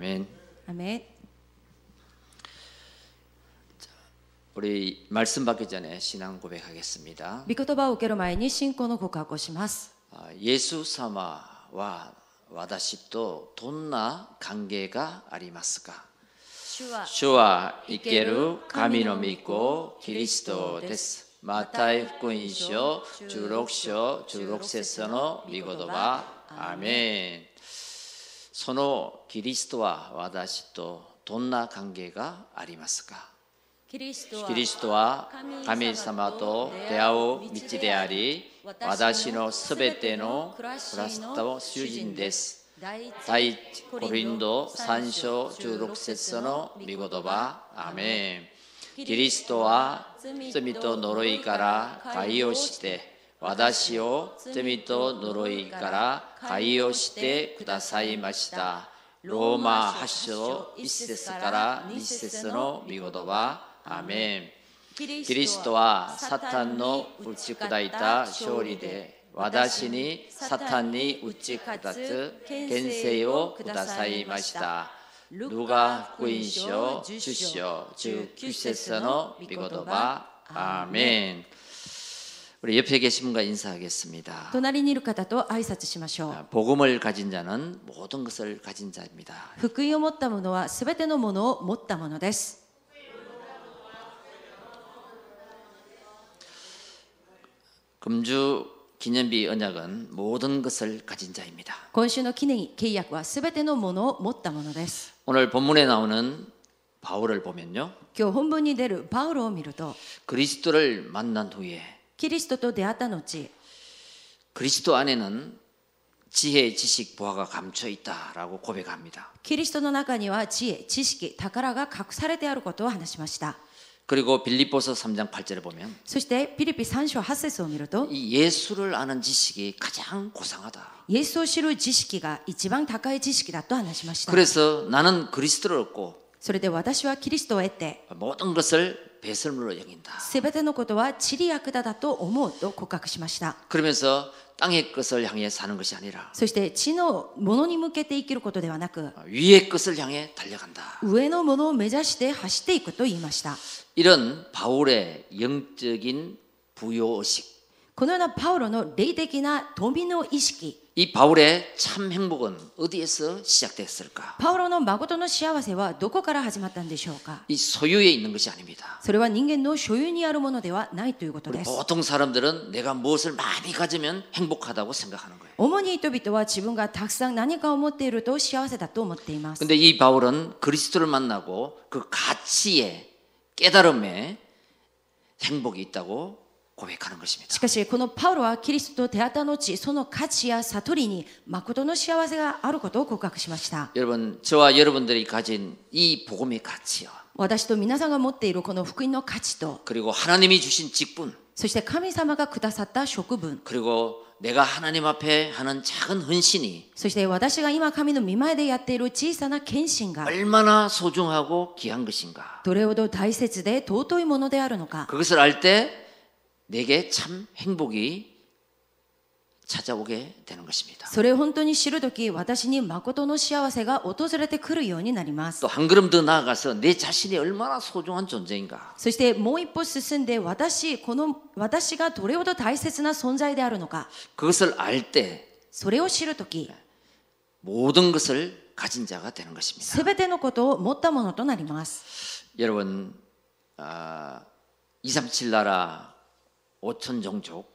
아멘. アメン 우리 말씀 받기 전에 신앙 고백하겠습니다. 御言葉を受ける前に信仰の告白をします 아, 예수様は私とどんな関係がありますか主は主は生ける神の御子キリストです。マタイ福音書16章16節の御言葉アーメン そのキリストは私とどんな関係がありますか？キリストは神様と出会う道であり私のすべての暮らしと主人です。第一コリンド3章16節の御言葉。アーメン。キリストは罪と呪いから解放して私を罪と呪いから解放してくださいました。ローマ8章1節から2節の御言葉。アメン。キリストはサタンの打ち砕いた勝利で私にサタンに打ち砕つ権勢をくださいました。ルガ福音書10章19節の御言葉。アーメン。 우리 옆에 계신 분과 인사하겠습니다. 隣にいる方と挨拶しましょう 복음을 가진 자는 모든 것을 가진 자입니다. 福音を持った者はすべてのものを持ったものです 금주 기념비 언약은 모든 것을 가진 자입니다. 今週の記念契約はすべてのものを持ったものです 오늘 본문에 나오는 바울을 보면요. 今日本文に出るパウロを見ると 그리스도를 만난 후에 キリストと出会った後 그리스도 안에는 지혜, 지식, 보화가 감춰 있다라고 고백합니다. キリストの中には知恵知識宝が隠されてあることを話しました 그리고 빌립보서 3장 8절에 보면 そしてピリピ3章8節を見ると 이 예수를 아는 지식이 가장 고상하다. イエスを知る知識が一番高い知識だと話しました 그래서 나는 그리스도를 얻고 それで私はキリストを得て 모든 것을 배설물로 여긴다. すべてのことは地理役だだと思うと告白しました 그러면서 땅의 것을 향해 사는 것이 아니라 そして地のものに向けて生きることではなく 위의 것을 향해 달려간다. 上のものを目指して走っていくと言いました 이런 바울의 영적인 부요의식 このようなパウロの霊的な富の意識 이 바울의 참 행복은 어디에서 시작됐을까? パウロの誠の幸せはどこから始まったんでしょうか 이 소유에 있는 것이 아닙니다. それは人間の所有にあるものではないということです 보통 사람들은 내가 무엇을 많이 가지면 행복하다고 생각하는 거예요. 主に人々は自分がたくさん何かを持っていると幸せだと思っています 근데 이 바울은 그리스도를 만나고 그 가치에 깨달음에 행복이 있다고 고백하는 것입니다. しかしこのパウロはキリストと出会った後その価値や悟りに誠の幸せがあることを告白しました 여러분, 저와 여러분들이 가진 이 복음의 가치요. 私と皆さんが持っているこの福音の価値と 그리고 하나님이 주신 직분, そして神様がくださった職分 그리고 내가 하나님 앞에 하는 작은 헌신이 そして私が今神の御前でやっている小さな献身が 얼마나 소중하고 귀한 것인가. どれほど大切で尊いものであるのか 그것을 알 때 내게 참 행복이 찾아오게 되는 것입니다. それを本当に知るとき私に誠の幸せが訪れてくるようになります 또 한 걸음 더 나아가서 내 자신이 얼마나 소중한 존재인가. そしてもう一歩進んで私この私がどれほど大切な存在であるのか 그것을 알 때 それを知るとき 모든 것을 가진 자가 되는 것입니다. すべてのことを持ったものとなります 여러분, 아, 237 나라 5천 종족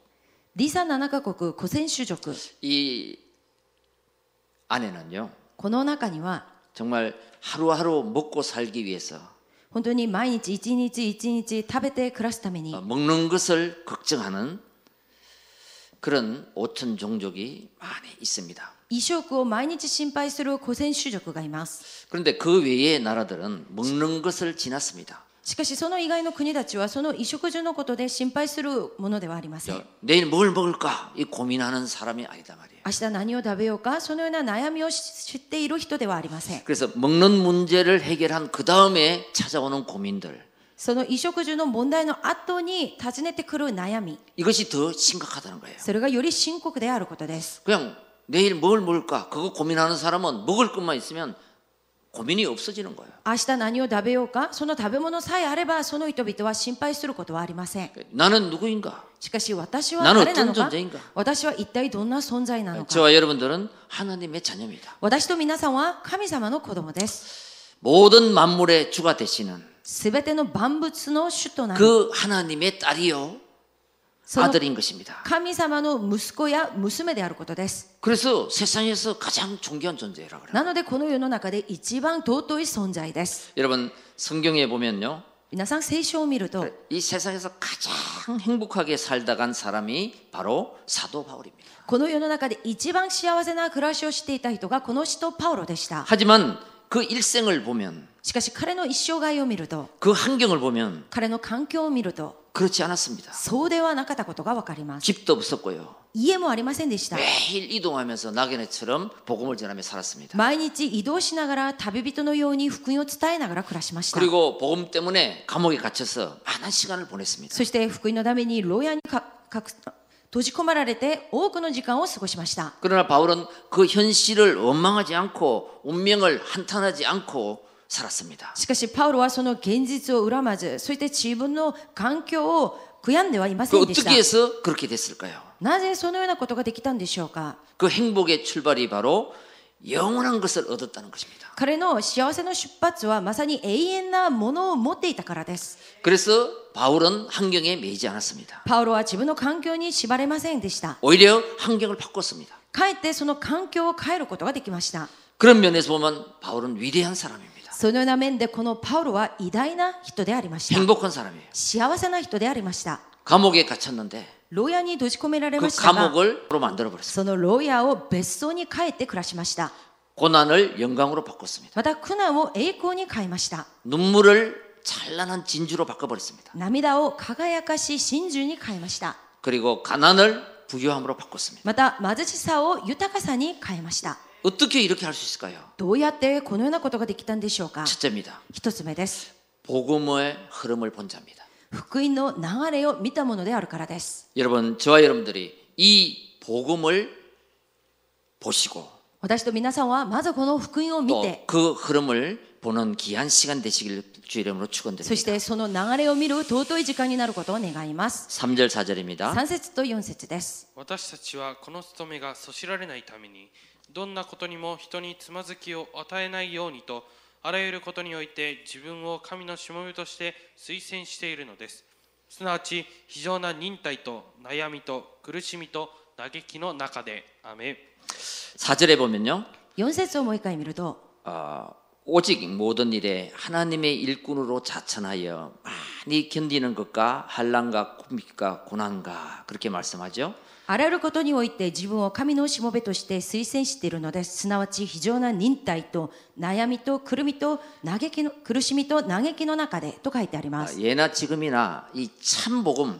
リサ7カ国古戦種族 이 안에는요 この中には 정말 하루하루 먹고 살기 위해서 本当に毎日一日一日食べて暮らすために 어, 먹는 것을 걱정하는 그런 5천 종족이 많이 있습니다. 衣食を毎日心配する古戦種族がいます 그런데 그 외의 나라들은 먹는 것을 지났습니다. しかしその以外の国たちはその衣食住のことで心配するものではありません 저, 내일 뭘 먹을까 이 고민하는 사람이 아니다 말이에요. 明日何を食べようかそのような悩みを知っている人ではありません 그래서 먹는 문제를 해결한 그 다음에 찾아오는 고민들 その衣食住の問題の後に訪ねてくる悩み 이것이 더 심각하다는 거예요. それがより深刻であることです 그냥 내일 뭘 먹을까 그거 고민하는 사람은 먹을 것만 있으면 고민이 없어지는 거예요. 明日何を食べようかその食べ物さえあればその人々は心配することはありません 나는 누구인가? しかし私は 나는 誰なの 어떤 か 존재인가? 私は一体どんな存在なのか 저와 여러분들은 하나님의 자녀입니다. 私と皆さんは神様の子供です 모든 만물의 주가 되시는 すべての万物の主となる 그 하나님의 딸이요 その 아들인 것입니다. 神様の息子や娘であることです 그래서 세상에서 가장 존귀한 존재라 그래요. なのでこの世の中で一番尊い存在です 여러분 성경에 보면요. 皆さん聖書を見ると 이 세상에서 가장 행복하게 살다 간 사람이 바로 사도 바울입니다. この世の中で一番幸せな暮らしをしていた人がこの使徒パウロでした 하지만 그 일생을 보면 しかし彼の一生涯を見ると 그 환경을 보면 彼の環境を見ると 그렇지 않았습니다. そうではなかったことがわかります 집도 없었고요. 家もありませんでした 매일 이동하면서 낙연애처럼 복음을 전하며 살았습니다. 毎日移動しながら旅人のように福音を伝えながら暮らしました 그리고 복음 때문에 감옥에 갇혀서 많은 시간을 보냈습니다. そして福音のために牢屋にかかく閉じ込められて多くの時間を過ごしました 그러나 바울은 그 현실을 원망하지 않고 운명을 한탄하지 않고 살았습니다. しかしパウロはその現実を恨まずそして自分の環境を悔やんではいませ 그 んでした 어떻게 해서 그렇게 됐을까요? なぜそのようなことができたんでしょうか 그 행복의 출발이 바로 영원한 것을 얻었다는 것입니다. 彼の幸せの出発はまさに永遠なものを持っていたからです 그래서 바울은 환경에 매이지 않았습니다. パウロは自分の環境に縛れませんでした 오히려 환경을 바꿨습니다. かえってその環境を変えることができました 그런 면에서 보면 바울은 위대한 사람입니다. そのような面でこのパウロは偉大な人でありました 행복한 사람이에요. 幸せな人でありました 감옥에 갇혔는데 牢屋に閉じ込められ 그 ましたが 감옥을 로 만들어 버렸어요. その牢屋を別荘に帰って暮らしました 고난을 영광으로 바꿨습니다. また苦難を栄光に変えました 눈물을 찬란한 진주로 바꿔버렸습니다. 涙を輝かし真珠に変えました 그리고 가난을 부유함으로 바꿨습니다. また貧しさを豊かさに変えました 어떻게 이렇게 할 수 있을까요? どうやってこのようなことができたんでしょうか 첫째입니다. 一つ目です 복음의 흐름을 본 자입니다. 福音の流れを見たものであるからです 여러분, 저와 여러분들이 이 복음을 보시고 私と皆さんはまずこの福音を見 또 て 그 흐름을 보는 귀한 시간 되시길 주 이름으로 そ 축원드립니다. してその流れを見る尊い時間になることを願います 3절 4절입니다. 3節と4節です私たちはこの務めがそしられないために どんなことにも人につまずきを与えないようにとあらゆることにおいて自分を神のしもべとして推薦しているのですすなわち非常な忍耐と悩みと苦しみと嘆きの中でアメン 4절에 보면요. 4節をもう一回見ると 어, 오직 모든 일에 하나님의 일꾼으로 자천하여 많이 견디는 것과 한란과 고민과 고난과 그렇게 말씀하죠. あらゆることにおいて自分を神のしもべとして推薦しているのですすなわち非常な忍耐と悩みと苦みと嘆きの苦しみと嘆きの中でと書いてありま 아, す 예나 지금이나 이 참 복음,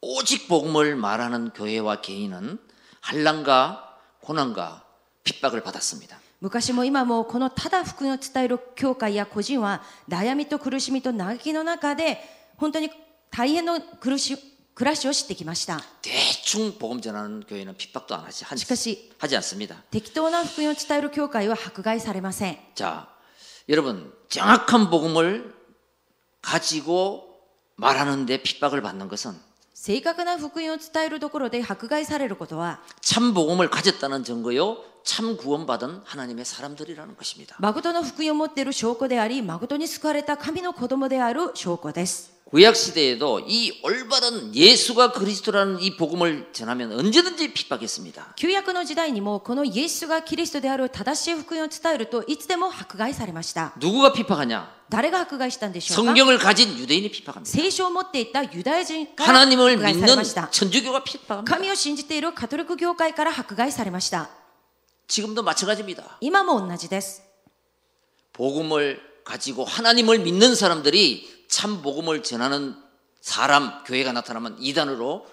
오직 복음을 말하는 교회와 개인은 한란과 고난과 핍박을 받았습니다. 昔も今もこのただ福音を伝える教会や個人は悩みと苦しみと嘆きの中で本当に大変の苦し 暮らしをしてきました 대충 복음 전하는 교회는 핍박도 안 하지, 한- しかし 하지 않습니다. 適当な福音を伝える教会は迫害されません 자, 여러분 정확한 복음을 가지고 말하는데 핍박을 받는 것은 正確な福音を伝えるところで迫害されることは 참 복음을 가졌다는 증거요, 참 구원받은 하나님의 사람들이라는 것입니다. 誠の福音を持っている証拠であり誠に救われた神の子供である証拠です 구약 시대에도 이 올바른 예수가 그리스도라는 이 복음을 전하면 언제든지 핍박했습니다. 旧約の時代にもこのイエスがキリストである正しい福音を伝えるといつでも迫害されました 누구가 핍박하냐? 誰が迫害したんでしょうか 성경을 가진 유대인이 핍박합니다. 聖書を持っていたユダヤ人から 하나님을 迫害され 믿는 ました 천주교가 핍박합니다. 神を信じているカトリック教会から迫害されました 지금도 마찬가지입니다. 今も同じです 복음을 가지고 하나님을 믿는 사람들이 참 복음을 전하는 사람 교회가 나타나면 이단으로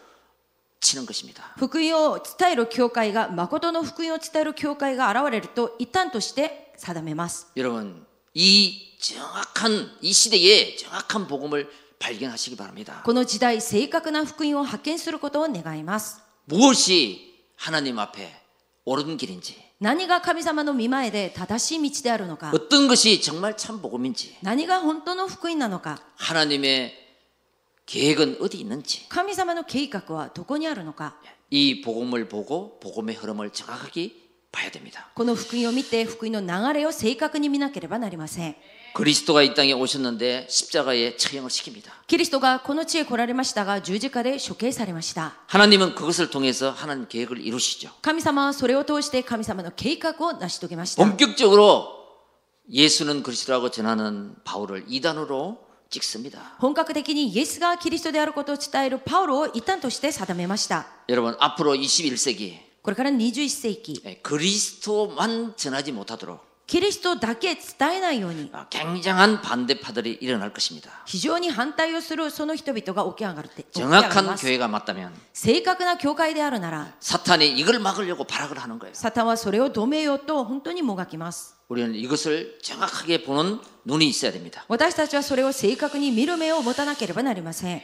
치는 것입니다. 福音を伝える教会が誠の福音を伝える教会が現れると一旦として定めます 여러분 이 정확한 이 시대에 정확한 복음을 발견하시기 바랍니다. この時代正確な福音を発見することを願います 무엇이 하나님 앞에 옳은 길인지 何が神様の見前で正しい道であるのか 어떤 것이 정말 참 복음인지 何が本当の福音なのか 하나님의 계획은 어디 있는지 神様の計画はどこにあるのか 이 복음을 보고 복음의 흐름을 정확하게 봐야 됩니다. この福音を見て福音の流れを正確に見なければなりません 그리스도가 이 땅에 오셨는데 십자가에 처형을 시킵니다. キリストがこの地へ来られましたが十字架で処刑されました 하나님은 그것을 통해서 하나님 계획을 이루시죠. 神様はそれを通して神様の計画を成し遂げました 본격적으로 예수는 그리스도라고 전하는 바울을 이단으로 찍습니다. 本格的にイエスがキリストであることを伝えるパウロを異端として定めました 여러분 앞으로 21세기 これから21世紀 그리스도만 전하지 못하도록 キリストだけ伝えないように 굉장한 반대파들이 일어날 것입니다. 非常に反対をするその人々が起き上がるって起き上がり 정확한 ます 교회가 맞다면 正確な教会であるなら 사탄이 이걸 막으려고 발악을 하는 거예요. サタンはそれを止めようと本当にもがきます 우리는 이것을 정확하게 보는 눈이 있어야 됩니다. 私たちはそれを正確に見る目を持たなければなりません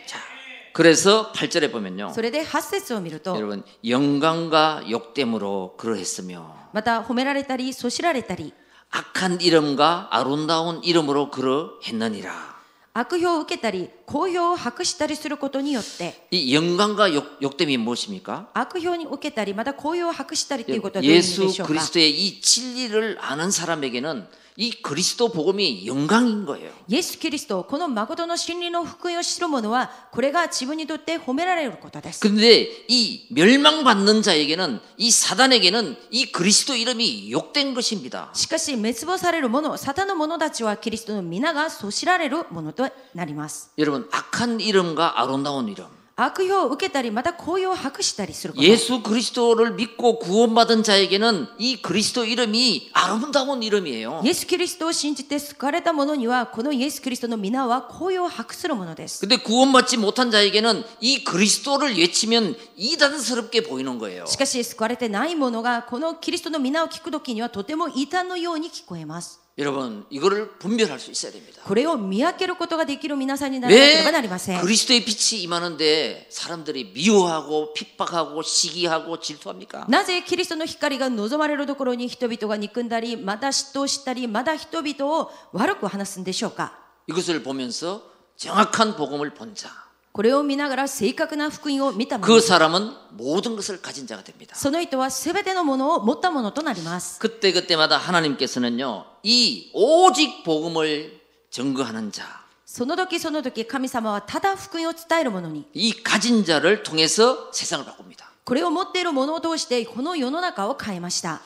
그래서 8절에 보면요. それで8節を見ると 여러분 영광과 욕됨으로 그러했으며 また褒められたりそしられたり 악한 이름과 아름다운 이름으로 그러했느니라. 悪評を受けたり好評を博したりすることによって 이 영광과 욕, 욕됨이 무엇입니까? 悪評に受けたりまた好評を博したりということはどういう意味 예수 でしょうか 그리스도의 이 진리를 아는 사람에게는 이 그리스도 복음이 영광인 거예요. イエス・キリストこの誠の真理の福音を知る者はこれが自分にとって褒められることです 근데 이 멸망받는 자에게는 이 사단에게는 이 그리스도 이름이 욕된 것입니다. しかし滅亡される者サタンの者たちはキリストの皆がそしられるものとなります 여러분 악한 이름과 아름다운 이름 悪評を受けたりまた好評を博したりすること 예수 그리스도를 믿고 구원받은 자에게는 이 그리스도 이름이 아름다운 이름이에요. イエス・キリストを信じて救われた者にはこのイエス・キリストの皆は好評を博するものです 근데 구원받지 못한 자에게는 이 그리스도를 외치면 이단스럽게 보이는 거예요. しかし救われてない者がこのキリストの皆を聞くときにはとても異端のように聞こえます 여러분 이거를 분별할 수 있어야 됩니다. これを見分けることができる皆さんにならなけれ 왜 ばなりません 그리스도의 빛이 임하는데 사람들이 미워하고 핍박하고 시기하고 질투합니까? なぜキリストの光が望まれるところに人々が憎んだりまた嫉妬したりまた人々を悪く話すんでしょうか 이것을 보면서 정확한 복음을 본 자. これを見ながら正確な福音を見た者 그 사람은 모든 것을 가진 자가 됩니다. その人は全てのものを持ったものとなります 그때 그때마다 하나님께서는요. 이 오직 복음을 증거하는 자, その時その時神様はただ福音を伝える者に 이 가진 자를 통해서 세상을 바꿉니다. これを持っている者を通してこの世の中を変えました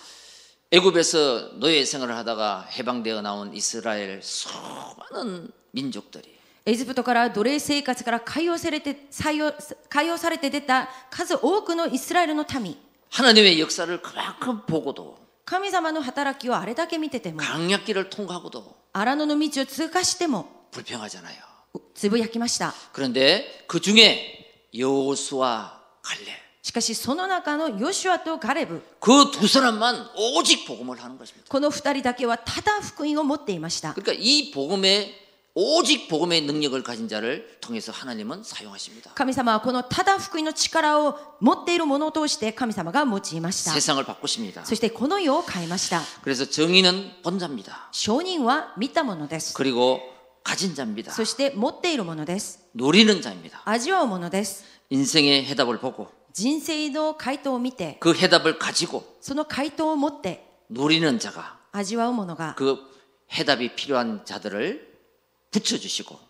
애굽에서 노예 생활을 하다가 해방되어 나온 이스라엘 수많은 민족들이 エジプトから奴隷生活から解放されて採用解放されて出た数多くのイスラエルの民 하나님의 역사를 그만큼 보고도 神様の働きをあれだけ見てても 강약기를 통과하고도 荒野の道を通過しても 불평하잖아요. つぶやきました 그런데 그 중에 여호수아 갈렙 しかしその中のヨシュアとガレブ 그 두 사람만 오직 복음을 하는 것입니다. この二人だけはただ福音を持っていました 그러니까 이 복음의 오직 복음의 능력을 가진 자를 통해서 하나님은 사용하십니다. 神様はこのただ福音の力を持っているものを通して神様が用いました 세상을 바꾸십니다. そしてこの世を変えました 그래서 정의는 본자입니다. 証人は見たものです 그리고 가진 자입니다. そして持っているものです 누리는 자입니다. 味わうものです 인생의 해답을 보고 人生の回答を見て 그 해답을 가지고 その回答を持って 누리는 자가 味わうものが 그 해답이 필요한 자들을 붙여주시고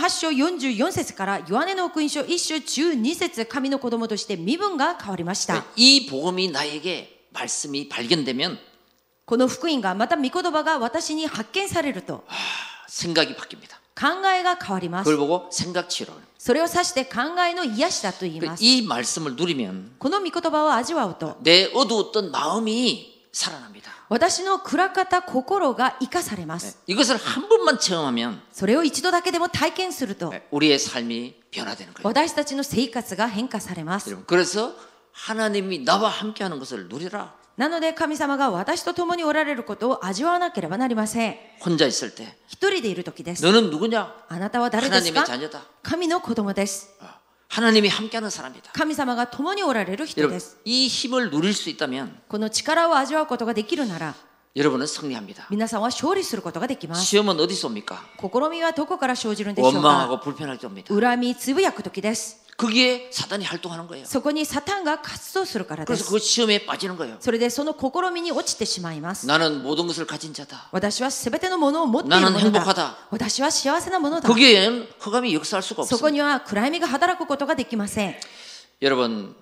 8章44節からヨハネの福音書1章12節神の子供として身分が変わりました 이 복음이 나에게 말씀이 발견되면 この福音がまた御言葉が私に発見されると 생각이 바뀝니다. 考えが変わります 그걸 보고 생각 치료를. それを指して考えの癒しだと言います 이 말씀을 누리면 この御言葉を味わうと 내 어두웠던 마음이 살아납니다. 私の暗かった心が生かされます。 이것을 한 번만 체험하면 それを一度だけでも体験すると、 우리의 삶이 변화되는 거예요. 私たちの生活が変化されます。 여러분, 그래서 하나님이 나와 함께하는 것을 누리라. なので神様が私と共におられることを味わわなければなりません。 혼자 있을 때 一人でいる時です。 너는 누구냐? あなたは誰です 하나님의 か 자녀다. 神の子供です。 하나님이 함께하는 사람이다. 神様が共におられる人 여러분, です。 이 힘을 누릴 수 있다면 この力を味わうことができるなら、 여러분은 승리합니다. 皆さんは勝利することができます。 시험은 어디서 옵니까? 試みはどこから生じるんでしょうか 원망하고 불편할 때 옵니다. 恨みつぶやく時です。 거기에 사단이 활동하는 거예요. そこにサタンが活動するからで 그래서 す。 그 시험에 빠지는 거예요. それでその試みに落ちてしまいます。 나는 모든 것을 가진 자다. 私は全てのものを持っている 나는 もの 행복하다 だ。私は幸せなものだ。 거기에는 흑암이 역사할 수가 そこ 없습니다. には暗闇が働くことができません。 여러분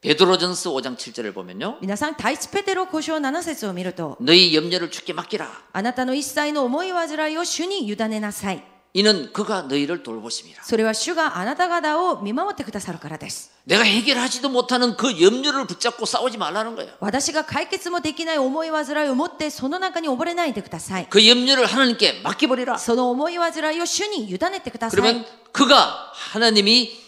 베드로전서 5장 7절을 보면요. 皆さん、第一ペテロ5章7節を見ると、 너희 염려를 주께 맡기라. あなたの一切の思い煩いを主に委ねなさい。 이는 그가 너희를 돌보심이라. それは主があなた方を見守ってくださるからです。 내가 해결하지도 못하는 그 염려를 붙잡고 싸우지 말라는 거예요. 私が解決もできない思い煩いを持ってその中に溺れないでください。 그 염려를 하나님께 맡겨버리라. その思い煩いを主に委ねてくださ 그러면 い。 그가 하나님이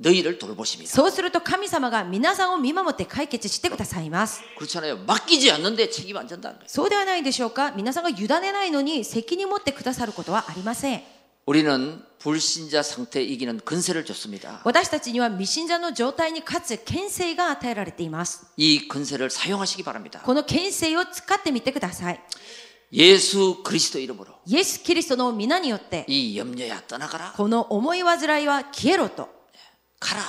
너희를 돌보십니다. そうすると神様が皆さんを見守って解決してくださいます。 그렇잖아요. 맡기지 않는데 책임 안 진다는 거예요. そうではないでしょうか皆さんが委ねないのに責任持ってくださることはありません。 우리는 불신자 상태에 이기는 근세를 줬습니다. 私たちには未信者の状態に勝つ権勢が与えられています。 이 근세를 사용하시기 바랍니다. この権勢を使ってみてください。 예수 그리스도 이름으로 イエス・キリストの皆によって、 이 염려야 떠나가라. この思い煩いは消えろと、 가라.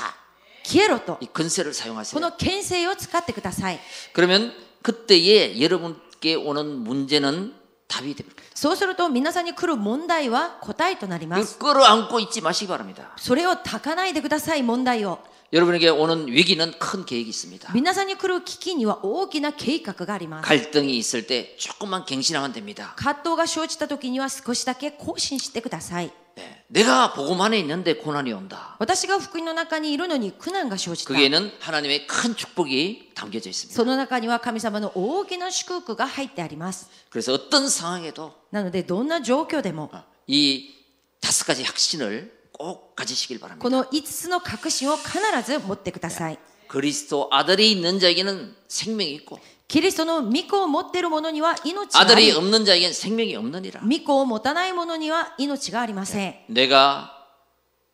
消えろと、 이 근세를 こ 사용하세요. の権勢を使ってください。 그러면 그때에 여러분께 오는 문제는 답이 됩니다. そうすると皆さんに来る問題は答えとなります。 그 끌어안고 있지 마시기 바랍니다. それを炊かないでください、問題を。 여러분에게 오는 위기는 큰 계획이 있습니다. 皆さんに来る危機には大きな計画があります。 갈등이 있을 때 조금만 갱신하면 됩니다. 葛藤が生じた時には少しだけ更新してください。 네. 내가 복음 안에 있는데 고난이 온다. 私が福音の中にいるのに苦難が生じた。 거기에는 하나님의 큰 축복이 담겨져 있습니다. その中には神様の大きな祝福が入ってあります。 그래서 어떤 상황에도 なのでどんな状況でも 이 다섯 가지 확신을 꼭 가지시길 바랍니다. この5つの確信を必ず持ってください。 그리스도 아들이 있는 자에게는 생명이 있고 キリストの御子を持っている者には命があ 아들이 り、 없는 자에게는 생명이 없느니라. 御子を持たない者には命がありません。 내가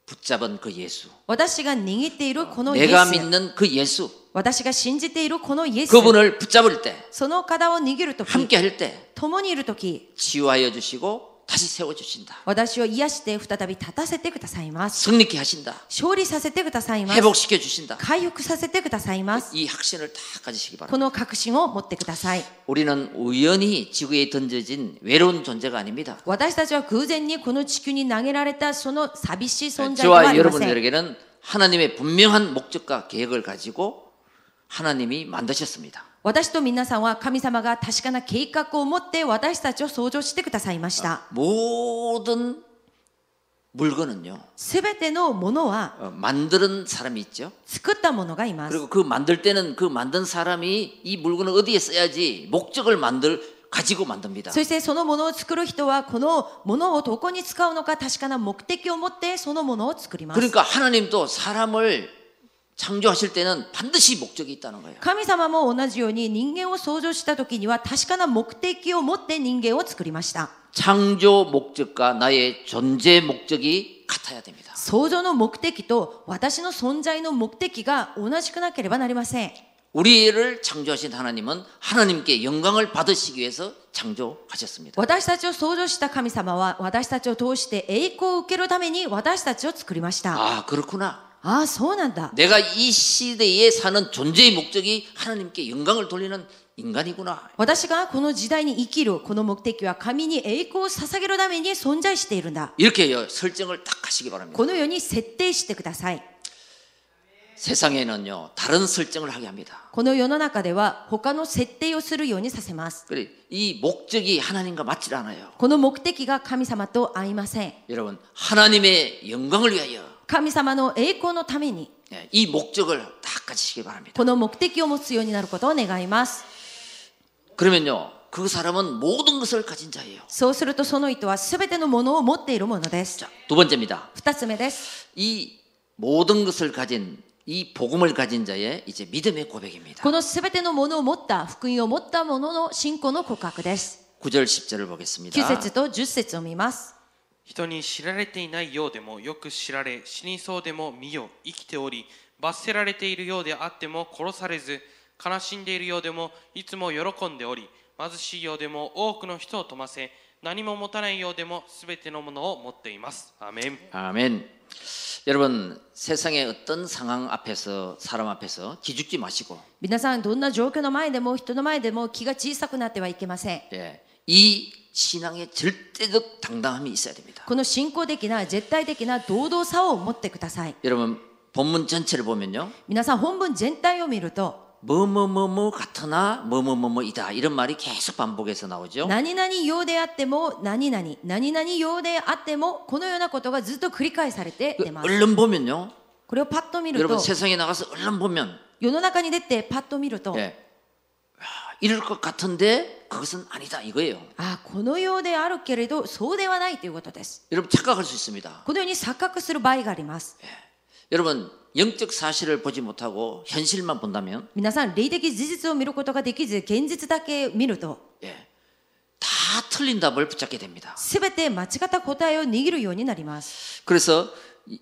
붙잡은 그 예수, 私が握っているこのイエ 내가 ス、 믿는 그 예수, 私が信じているこのイエス、 그분을 붙잡을 때, その方を握るとき、 함께 할 때, 共にいるとき、 치유하여 주시고 다시 세워 주신다. 私を癒して再び立たせてくださいます。 승리케 하신다. 勝利させてくださいます。 회복시켜 주신다. 回復させてくださいます。 이 확신을 다 가지시기 こ 바랍니다. の確信を持ってください。 우리는 우연히 지구에 던져진 외로운 존재가 아닙니다. 私たちは偶然にこの地球に投げられたその寂しい存在ではあ 저와 りません。 여러분들에게는 하나님의 분명한 목적과 계획을 가지고 하나님이 만드셨습니다. 私と皆さんは神様が確かな計画を持って私たちを創造してくださいました。 모든 물건은요, すべてのものは 어, 만드는 사람이 있죠. 作ったものがいます。 그리고 그 만들 때는 그 만든 사람이 이 물건을 어디에 써야지 목적을 만들 가지고 만듭니다. そしてそのものを作る人はこのものをどこに使うのか確かな目的を持ってそのものを作ります。 그러니까 하나님도 사람을 창조하실 때는 반드시 목적이 있다는 거예요. 神様も同じように人間を創造した時には確かな目的を持って人間を作りました。 창조 목적과 나의 존재 목적이 같아야 됩니다. 創造の目的と私の存在の目的が同じくなければなりません。 우리를 창조하신 하나님은 하나님께 영광을 받으시기 위해서 창조하셨습니다. 私たちを創造した神様は私たちを通して栄光を受けるために私たちを作りました。 아, 그렇구나. ああ、そうなんだ。 내가 이 시대에 사는 존재의 목적이 하나님께 영광을 돌리는 인간이구나. 私がこの時代に生きるこの目的は神に栄光を捧げるために存在しているんだ。 이렇게 요- 설정을 딱 하시기 바랍니다. このように設定してください。 세상에는요, 다른 설정을 하게 합니다. この世の中では他の設定をするようにさせます。 그래, 이 목적이 하나님과 맞질 않아요. この目的が神様と合いません。 여러분, 하나님의 영광을 위하여 神様の栄光のために 예, 이 목적을 딱 가지시기 바랍니다. この目的を持つようになることを願います。 그러면요, 그 사람은 모든 것을 가진 자예요. そうするとその人は全てのものを持っているものです。 자, 두 번째입니다. 二つ目です。 이 모든 것을 가진 이 복음을 가진 자의 이제 믿음의 고백입니다. この全てのものを持った、福音を持ったものの信仰の告白です。 9절 10절을 보겠습니다. 9節と10節を見ます。 人に知られていないようでもよく知られ死にそうでも見よ生きており罰せられているようであっても殺されず悲しんでいるようでもいつも喜んでおり貧しいようでも多くの人を富ませ何も持たないようでも全てのものを持っていますアーメン 아멘. 여러분 세상의 어떤 상황 앞에서 사람 앞에서 기죽지 마시고 皆さん、どんな状況の前でも人の前でも気が小さくなってはいけません。 예, 이 신앙의 절대적 당당함이 있어야 됩니다. この信仰的な絶対的な堂々さを持ってください。 여러분 본문 전체를 보면요. 皆さん、本文全体を見ると、 뭐뭐뭐뭐 같으나 뭐뭐뭐뭐이다 이런 말이 계속 반복해서 나오죠. 何々ようであっても、何々、何々ようであっても、このようなことがずっと繰り返されて 그 出ます。 언론 보면요. これをパッと見る 여러분 と、 세상에 나가서 언론 보면 世の中に出てパッと見ると、 예, 아, 이럴 것 같은데 그것은 아니다 이거예요. あこのようであるけれど、そうではないということです。 여러분 착각할 수 있습니다. このように錯覚する場合があります。 여러분 영적 사실을 보지 못하고 현실만 본다면 皆さん、霊的事実を見ることができず、現実だけ見ると、 예, 다 틀린 답을 붙잡게 됩니다. すべて間違った答えを握るようになります。 그래서 이-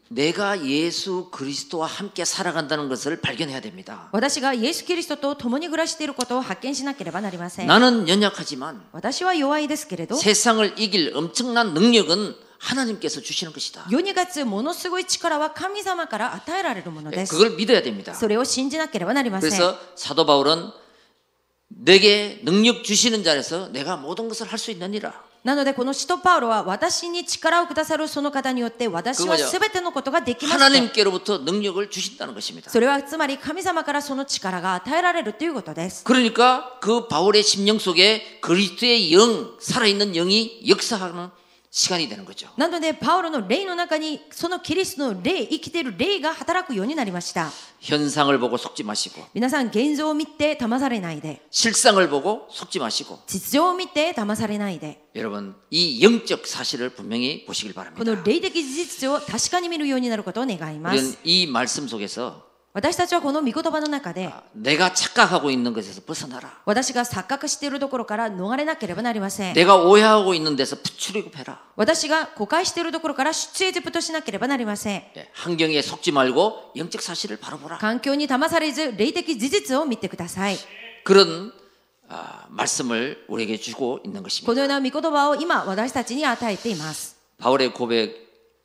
내가 예수 그리스도와 함께 살아간다는 것을 발견해야 됩니다. 私がイエス・キリストと共に暮らしていることを発見しなければなりません。 나는 연약하지만 私は弱いですけれど、 세상을 이길 엄청난 능력은 하나님께서 주시는 것이다. 世に勝つものすごい力は神様から与えられるもの 예, です。 그걸 믿어야 됩니다. それを信じなければなりません。 그래서 사도 바울은 내게 능력 주시는 자에서 내가 모든 것을 할 수 있느니라. なので、この使徒パウロは私に力をくださるその方によって私はすべてのことができますと。 하나님께로부터 능력을 주신다는 것입니다. それはつまり神様からその力が与えられるということです。 그러니까 그 바울의 심령 속에 그리스도의 영, 살아있는 영이 역사하는 시간이 되는 거죠. なので、パウロの霊の中にそのキリストの霊、生きている霊が働くようになりました。 현상을 보고 속지 마시고 皆さん、現像を見て騙されないで。 실상을 보고 속지 마시고 実情を見て騙されないで。 여러분 이 영적 사실을 분명히 보시길 こ 바랍니다. の霊的事実を確かに見るようになることを願いま 우리는 す。 이 말씀 속에서 私たちはこの御言葉の中で、 내가 착각하고 있는 것에서 벗어나라. 私が錯覚しているところから逃れなければなりません。 내가 오해하고 있는 데서 출애굽해라. 私が誤解しているところから出エジプトしなければなりません。 예, 환경에 속지 말고 영적 사실을 바로 보라. 環境に騙されず、霊的事実を見てください。 그런 아, 말씀을 우리에게 주고 있는 こ 것입니다. のような御言葉を今、私たちに与えています。 바울의 고백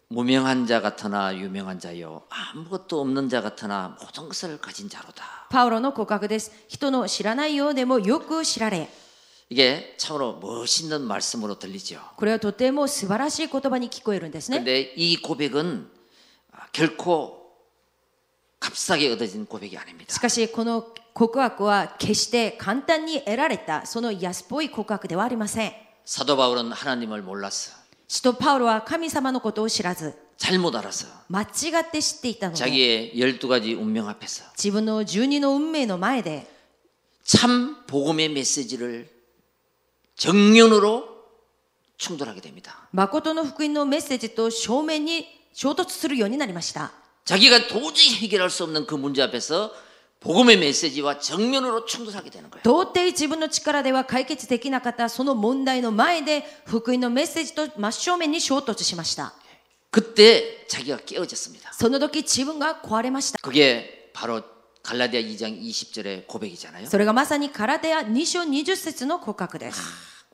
무명한 자 같으나 유명한 자요 아무것도 없는 자 같으나 모든 것을 가진 자로다. パウロの告白です。人の知らないようでもよく知られ。 이게 참으로 멋있는 말씀으로 들리죠. これはとても素晴らしい言葉に聞こえるんですね。 근데 이 고백은 아, 결코 값싸게 얻어진 고백이 아닙니다. しかし、この告白は決して簡単に得られた、その安っぽい告白ではありません。 사도 바울은 하나님을 몰랐어. 使徒パウロは神様のことを知らず、 잘못 알았어. 間違って知っていたので、 자기의 12가지 운명 앞에서 自分の十二の運命の前で、 참 복음의 메시지를 정면으로 충돌하게 됩니다. 誠の福音のメッセージと正面に衝突するようになりました。 자기가 도저히 해결할 수 없는 그 문제 앞에서 복음의 메시지와 정면으로 충돌하게 되는 거예요. 到底自分の力では解決できなかったその問題の前で福音のメッセージと真正面に衝突しました。 그때 자기가 깨어졌습니다. その時自分が壊れました。 그게 바로 갈라디아 2장 20절의 고백이잖아요. それがまさに空手や2章20節の告白です。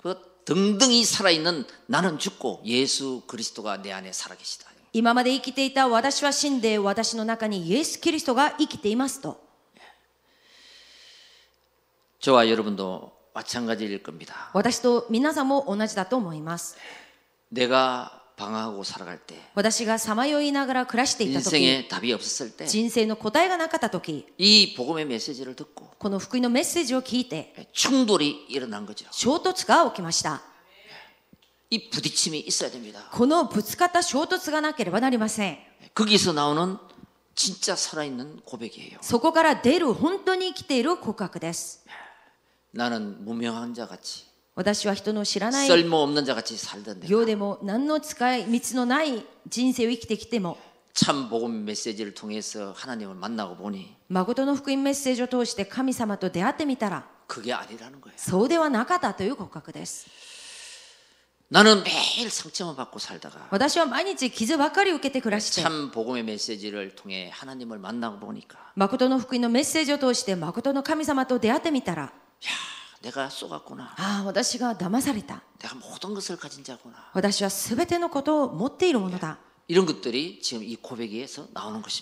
그 등등이 살아있는 나는 죽고 예수 그리스도가 내 안에 살아계시다. 今まで生きていた私は死んで私の中にイエス・キリストが生きていますと。 저와 여러분도 마찬가지일 겁니다. 私と皆さんも同じだと思います。 내가 방황하고 살아갈 때 私がさまよいながら暮らしていた時、 인생에 답이 없었을 때 이 人生の答えがなかった時、 복음의 메시지를 듣고 この福音のメッセージを聞いて 충돌이 일어난 거죠. 衝突が起きました。 이 부딪힘이 있어야 됩니다. このぶつかった衝突がなければなりません。 거기서 나오는 진짜 살아있는 고백이에요. そこから出る本当に生きている告白です。 나는 무명한 자 같이 私は人の知らない 쓸모없는 자 같이 살던 내가 ようでも何の使い道のない人生を生きてきても 참 복음 메시지를 통해서 하나님을 만나고 보니 誠の福音メッセージを通して神様と出会ってみたら 그게 아니라는 거예요. そうではなかったという告白です 나는 매일 상처만 받고 살다가 私は毎日傷ばかり受けて暮らして 참 복음의 메시지를 통해 하나님을 만나고 보니까 誠の福音のメッセージを通して誠の神様と出会ってみたら 야 내가 쏘갔구나 ああ、私が騙された。私はすべてのことを持っているものだ。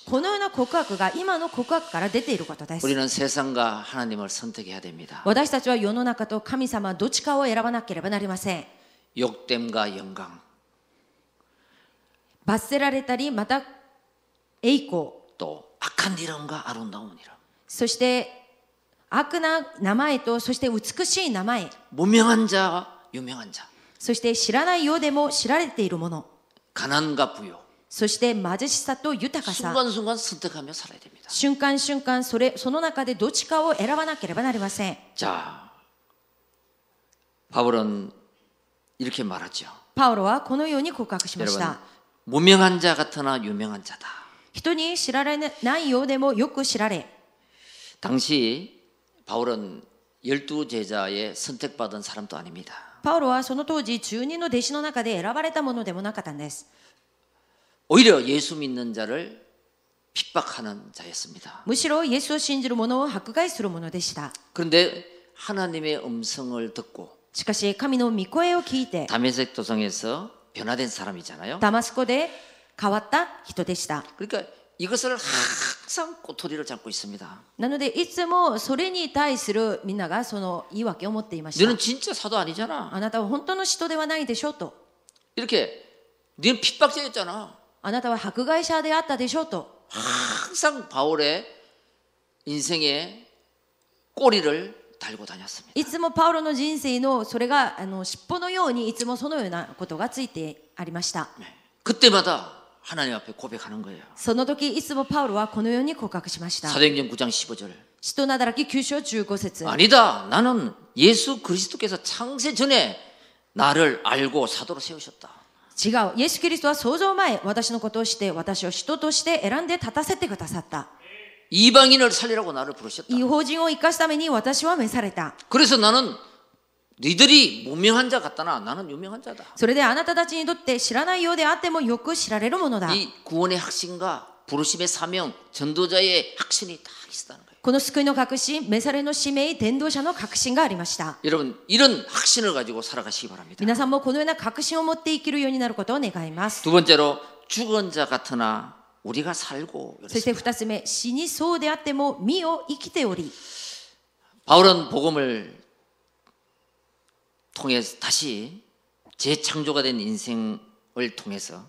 このような告白が今の告白から出ていることです。私たちは世の中と神様どっちかを選ばなければなりません。罰せられたり、また栄光。そして悪な名前とそして美しい名前 무명한 자와 유명한 자 そして知らないようでも知られているもの 가난과 부요 そして貧しさと豊かさ 순간순간 선택하며 살아야 됩니다 瞬間瞬間それその中でどっちかを選ばなければなりません 자 바울은 이렇게 말하죠 パウロはこのように告白しまし 여러분 た 무명한 자 같으나 유명한 자다 人に知られないようでもよく知られ 당시 바울은 열두 제자의 선택받은 사람도 아닙니다 パウロはその当時中人の弟子の中で選ばれたものでもなかったんです 오히려 예수 믿는 자를 핍박하는 자였습니다 むしろイエスを信じる者を迫害するものでした 그런데 하나님의 음성을 듣고 しかし神の御声を聞いて 다메섹 도성에서 변화된 사람이잖아요 ダマスコで変わった人でした 그러니까 이것을 항상 꼬투리를 잡고 있습니다 なのでいつもそれに対するみんながその言い訳を持っていました 너는 진짜 사도 아니잖아 あなたは本当の使徒ではないでしょうと 이렇게 너는 핍박자였잖아 あなたは迫害者であったでしょうと 항상 바울의 인생의 꼬리를 달고 다녔습니다 いつもパウロの人生のそれがあの尻尾のようにいつもそのようなことがついてありました 그때마다 하나님 앞에 고백하는 거예요 その時いつもパウロはこのように告白しました 사도행전 9장 15절 使徒なだらき9章15節 아니다 나는 예수 그리스도께서 창세 전에 나를 알고 사도로 세우셨다 違うイエス・キリストは創造前私のことをして私を人として選んで立たせてくださった 이방인을 살리라고 나를 부르셨다 違法人を生かすために私は召された 그래서 나는 너희들이 무명한 자 같다나 나는 유명한 자다 それであなたたちにとって知らないようであってもよく知られるものだ 이 구원의 확신과 부르심의 사명 전도자의 확신이 다 있었다는 거예요 この救いの確信召されの使命伝道者の確信がありました 여러분 이런 확신을 가지고 살아가시기 바랍니다 皆さんもこのような確信を持って生きるようになることを願います 두 번째로 죽은 자 같으나 우리가 살고 そして二つ目死にそうであっても身を生きており 바울은 복음을 통해서 다시 재창조가 된 인생을 통해서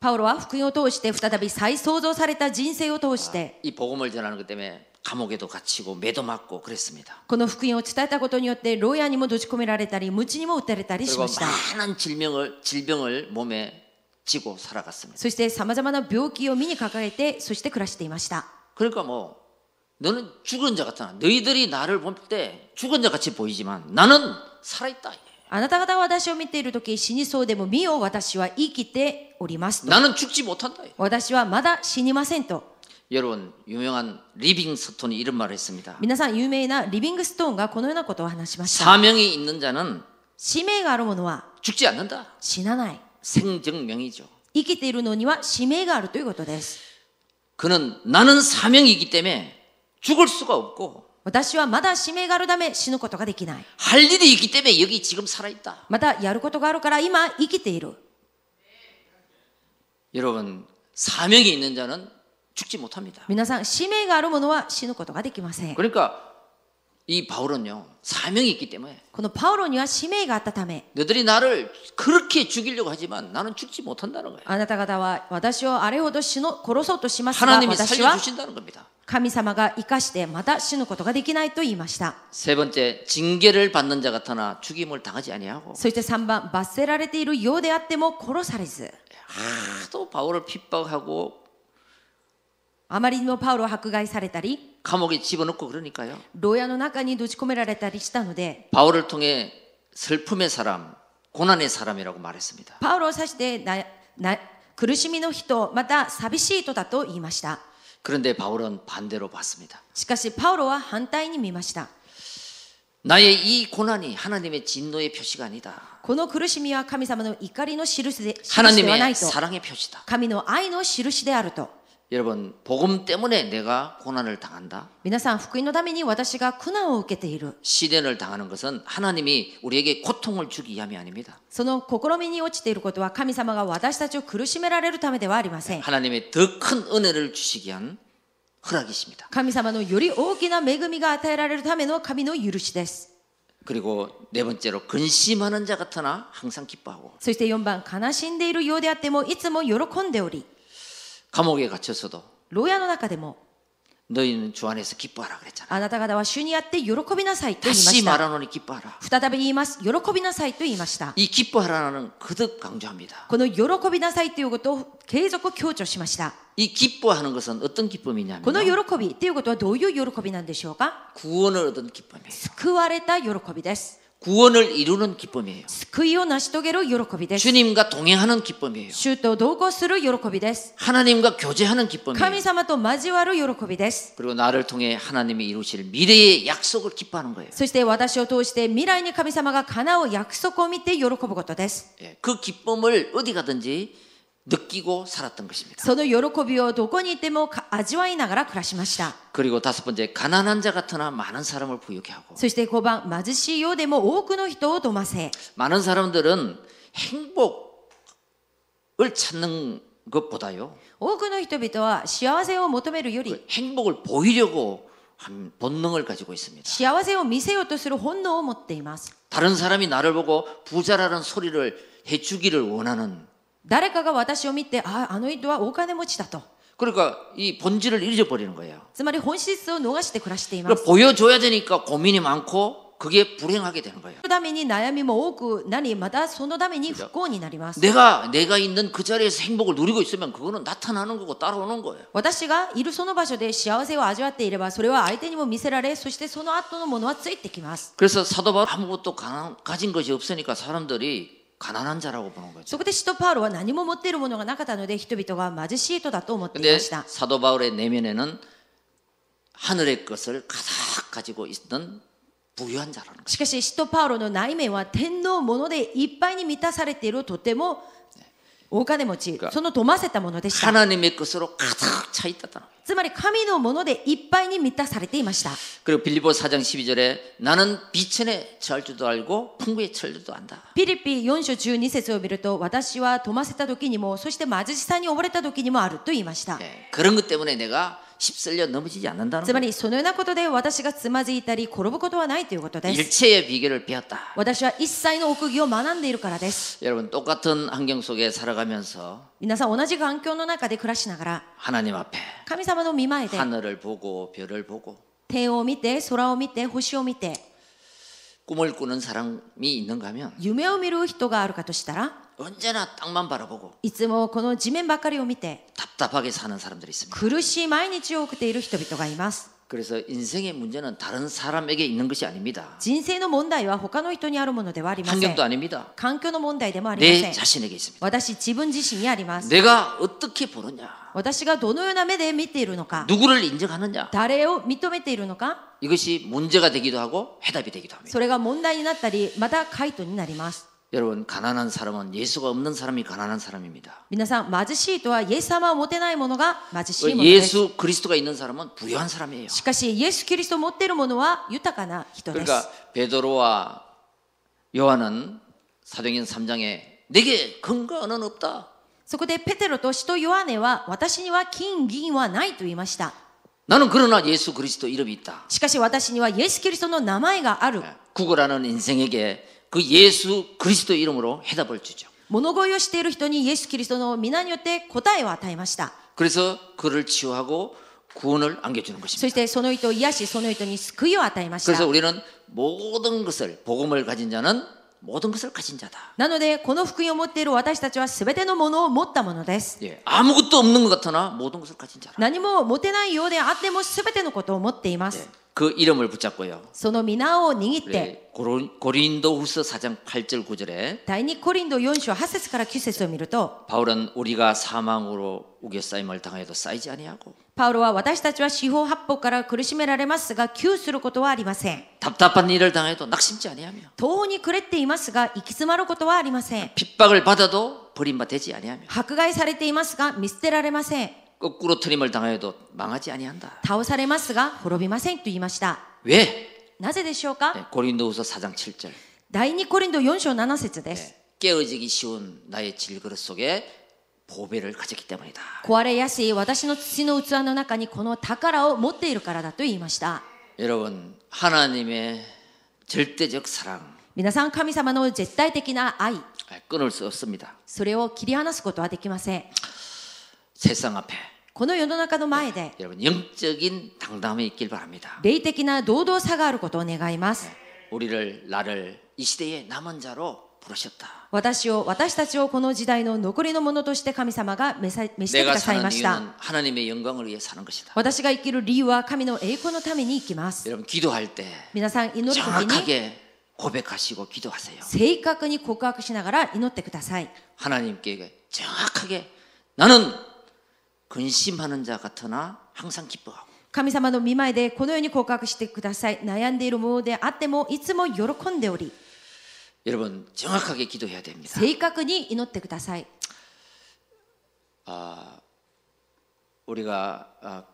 パウロは福音を通して再び再創造された人生を通して 이 복음을 전하는 것 때문에 감옥에도 갇히고 매도 맞고 그랬습니다. この福音を伝えたことによって牢屋にも閉じ込められたり鞭にも打たれたりし 그리고 ました 많은 질병을 질병을 몸에 지고 살아갔습니다. そしてさまざまな病気を身に抱えてそして暮らしていました 그러니까 뭐 너는 죽은 자 같잖아. 너희들이 나를 볼 때 죽은 자 같이 보이지만 나는 살아있다. あなた方は私を見ている時死にそうでも見よ私は生きておりますと 나는 죽지 못한다. 私はまだ死にませんと 여러분 유명한 리빙 스톤이 이런 말을 했습니다. 皆さん有名なリビングストーンがこのようなことを話しました 사명이 있는 자는 使命がある者は 죽지 않는다. 死なない 생정명이죠. 生きているのには使命があるということです 그는 나는 사명이기 때문에 죽을 수가 없고 私はまだ使命があるため死ぬことができない 할 일이 있기 때문에 여기 지금 살아있다. またやることがあるから今生きている 여러분 사명이 있는 자는 죽지 못합니다. 皆さん使命がある者は死ぬことができません 그러니까 이 바울은요 사명이 있기 때문에 このパウロには使命があったため 너들이 나를 그렇게 죽이려고 하지만 나는 죽지 못한다는 거예요. あなた方は私をあれほど死の殺そうとしますが 하나님이 私は 살려주신다는 겁니다. 神様が生かしてまた死ぬことができないと言いました 세 번째 징계를 받는 자 같으나 죽임을 당하지 아니하고 そして3番罰せられているようであっても殺されず 하도 바울을 핍박하고 あまりにもパウロは迫害されたり 감옥에 집어넣고 그러니까요. 牢屋の中に閉じ込められたりしたので 바울을 통해 슬픔의 사람, 고난의 사람이라고 말했습니다. パウロを指してなな苦しみの人また寂しい人だと言いました 그런데 바울은 반대로 봤습니다. しかしパウロは反対に見ました 나의 이 고난이 하나님의 진노의 표시가 아니다. この苦しみは神様の怒りの印で印ではな 하나님의 いと 사랑의 표시다. 神の愛の印であると 여러분, 복음 때문에 내가 고난을 당한다. 皆さん福音のために私が苦難を受けている 시련을 당하는 것은 하나님이 우리에게 고통을 주기 위함이 아닙니다. その試みに落ちていることは神様が私たちを苦しめられるためではありません 하나님의 더 큰 은혜를 주시기 위한 허락이십니다. 神様のより大きな恵みが与えられるための神の許しです 그리고 네 번째로 근심하는 자 같으나 항상 기뻐하고 そして4番悲しんでいるようであってもいつも喜んでおり 감옥에 갇혀서도 牢屋の中でも 너희는 주 안에서 기뻐하라 그랬잖아. あなた方は主にあって喜びなさいと言いま 다시 した 말하노니 기뻐하라. 再び言います喜びなさいと言いました 이 기뻐하라는 거듭 강조합니다. この喜びなさいということを継続強調しました 이 기뻐하는 것은 어떤 기쁨이냐면 この喜びということはどういう喜びなんでしょうか 구원을 얻은 기쁨이에요. 救われた喜びです 구원을 이루는 기쁨이에요. 救いを成し遂げる喜びです 주님과 동행하는 기쁨이에요. 主と同行する喜びです 하나님과 교제하는 기쁨이에요. 神様と交わる喜びです 그리고 나를 통해 하나님이 이루실 미래의 약속을 기뻐하는 거예요. そして私を通して未来に神様が叶う約束を見て喜ぶことです 예, 그 기쁨을 어디 가든지 느끼고 살았던 것입니다. その喜びをどこにいてもか味わいながら暮らしました 그리고 다섯 번째 가난한 자 같으나 많은 사람을 부유케 하고 そして5番貧しいようでも多くの人を富ませ 많은 사람들은 행복을 찾는 것보다요 多くの人々は幸せを求めるより 그 행복을 보이려고 한 본능을 가지고 있습니다. 幸せを見せようとする本能を持っています 다른 사람이 나를 보고 부자라는 소리를 해주기를 원하는 誰かが私を見てああの人はお金持ちだと 그러니까 이 본질을 잃어버리는 거예요. つまり本質を逃して暮らしていま 그러니까 す 보여줘야 되니까 고민이 많고 그게 불행하게 되는 거예요. そのために悩みも多くなりまたそのために不幸になります 내가 내가 있는 그 자리에서 행복을 누리고 있으면 그거는 나타나는 거고 따라오는 거예요. 私がいるその場所で幸せを味わっていればそれは相手にも見せられそしてその後のものはついてきます 그래서 사도 바울 아무것도 가난, 가진 것이 없으니까 사람들이 가난한 자라고 보는 거죠. そこで使徒パウロは何も持っているものがなかったので人々が貧しい人だと思ってい 근데 ました 사도 바울의 내면에는 하늘의 것을 가득 가지고 있던 부유한 자라는 거예요. しかし使徒パウロの内面は天のものでいっぱいに満たされているとてもお金持ちその富ませたものでした 하나님의 것으로 가득 차 있다는 거예요. つまり神のものでいっぱいに満たされていました 그리고 빌리보 4장 12절에 나는 비천에 처할 줄도 알고 풍부에 처할 줄도 안다. ピリピ4章12節を見ると私は富ませた時にもそして貧しさに溺れた時にもあると言いました 예, 그런 것 때문에 내가 휩쓸려 넘어지지 않는다는 つま 거예요. りそのようなことで私がつまずいたり転ぶことはないということです 일체의 비결을 배웠다. 私は一切の奥義を学んでいるからです 여러분 똑같은 환경 속에 살아가면서 皆さん同じ環境の中で暮らしながら 하나님 앞에 神様の見前で 하늘을 보고 별을 보고 天を見て空を見て星を見て 꿈을 꾸는 사람이 있는가 하면 夢を見る人があるかとしたら 언제나 땅만 바라보고 いつもこの地面ばかりを見て 답답하게 사는 사람들이 있습니다. 苦しい毎日を送っている人々がいます 그래서 인생의 문제는 다른 사람에게 있는 것이 아닙니다. 人生の問題は他の人にあるものではありません 환경도 아닙니다. 環境の問題でもありませ 내 ん 자신에게 있습니다. 私自分自身にあります 내가 어떻게 보느냐, 私がどのような目で見ているのか 누구를 인정하느냐, 誰を認めているのか 이것이 문제가 되기도 하고 해답이 되기도 합니다. それが問題になったりまた回答になります 여러분 가난한 사람은 예수가 없는 사람이 가난한 사람입니다. 皆さん貧しいとはイエス様を持てないものが貧しいものです 예수 그리스도가 있는 사람은 부유한 사람이에요. しかしイエス・キリストを持っているものは豊かな人です 그러니까 베드로와 요한은 사도행전 3장에 내게 근거는 없다. そこでペテロと使徒ヨハネは私には金銀はないと言いました 나는 그러나 예수 그리스도 이름이 있다. しかし私にはイエス・キリストの名前がある 구걸하는 인생에게 그 예수 그리스도 이름으로 해답을 주죠. 物乞いをしている人にイエス・キリストの皆によって答えを与えました 그래서 그를 치유하고 구원을 안겨주는 そ 것입니다. してその人を癒しその人に救いを与えまし 그래서 た 우리는 모든 것을 복음을 가진 자는 모든 것을 가진 자다. なのでこの福音を持っている私たちは全てのものを持ったものです 예, 아무것도 없는 것 같으나 모든 것을 가진 자라. 何も持てないようであっても全てのことを持っています 그 이름을 붙잡고요. その皆を握って 우리 고린- 고린도후서 4장 8절 9절에 第2コリンド4章8節から9節を見ると 바울은 우리가 사망으로 우겨싸임을 당해도 쌓이지 아니하고 パウロは私たちは四方八方から苦しめられますが窮することはありません 답답한 일을 당해도 낙심치 아니하며 途方に暮れていますが行き詰まることはありません 핍박을 받아도 버림받지 아니하며 迫害されていますが見捨てられません 거꾸로 트림을 당해도 망하지 아니한다. 倒されますが滅びませんと言いました 왜? なぜでしょうか 네, 고린도후서 4장 7절. 第2コリンド4章7節です 깨어지기 쉬운 나의 질그릇 속에 보배를 가졌기 때문이다. 壊れやすい私の土の器の中にこの宝を持っているからだと言いました 여러분 하나님의 절대적 사랑 皆さん神様の絶対的な愛 끊을 수 없습니다. それを切り離すことはできません 세상 앞에 この世の中の前で 여러분 영적인 당담이 있길 바랍니다. 霊的な堂々さがあることを願います 우리를 나를 이 시대의 남은 자로 부르셨다. 私を私たちをこの時代の残りのものとして神様が召さ召してく 내가 ださい 사는 ました 이유는 하나님의 영광을 위해 사는 것이다. 私が生きる理由は神の栄光のために生きます 여러분 기도할 때 皆さん祈る時に 정확하게 고백하시고 기도하세요. 正確に告白しながら祈ってください 하나님께 정확하게 나는 근심하는 자 같으나 항상 기뻐하고 神様の見前でこのように告白してください悩んでいるものであってもいつも喜んでおり 여러분 정확하게 기도해야 됩니다. 正確に祈ってください 우리가 아,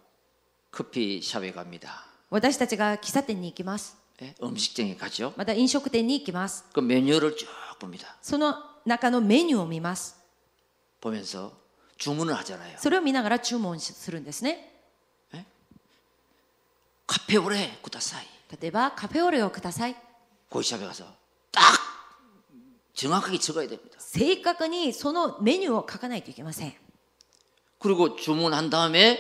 커피숍에 갑니다. 私たちが喫茶店に行きます 예? 음식점에 가죠. また飲食店に行きます 그 메뉴를 쭉 봅니다. その中のメニューを見ます 보면서 주문을 하잖아요. それを見ながら注文するんですね 카페오레 구다사이. 例えばカフェオレをください 고시샵에 가서 딱 正確にそのメニューを書かないといけません 그리고 주문한 다음에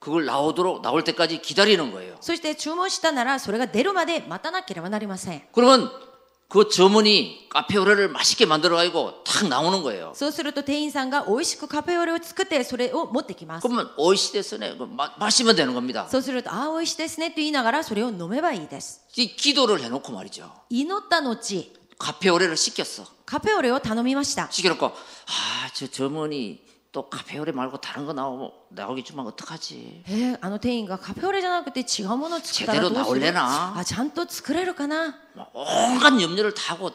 그걸 나오도록 나올 때까지 기다리는 거예요. そして注文したならそれが出るまで待たなければなりません 그러면 그 점원이 카페오레를 맛있게 만들어 가지고 탁 나오는 거예요. そうすると店員さんが美味しくカフェオレを作ってそれを持ってきます 그러면 오이시데스네 그 마, 마시면 되는 겁니다. そうするとああ美味しいですねと言いながらそれを飲めばいいです 이 기도를 해놓고 말이죠. 祈った後 카페오레를 시켰어. カフェオレを頼みました 시켜놓고 아저 점원이 또 카페오레 말고 다른 거 나오면 나오게 주면 어떡하지? えーあの店員がカフェオレじゃなくて違うものを作ったらどう 제대로 する 나올래나? あちゃんと作れるかな 막 온갖 염려를 다 하고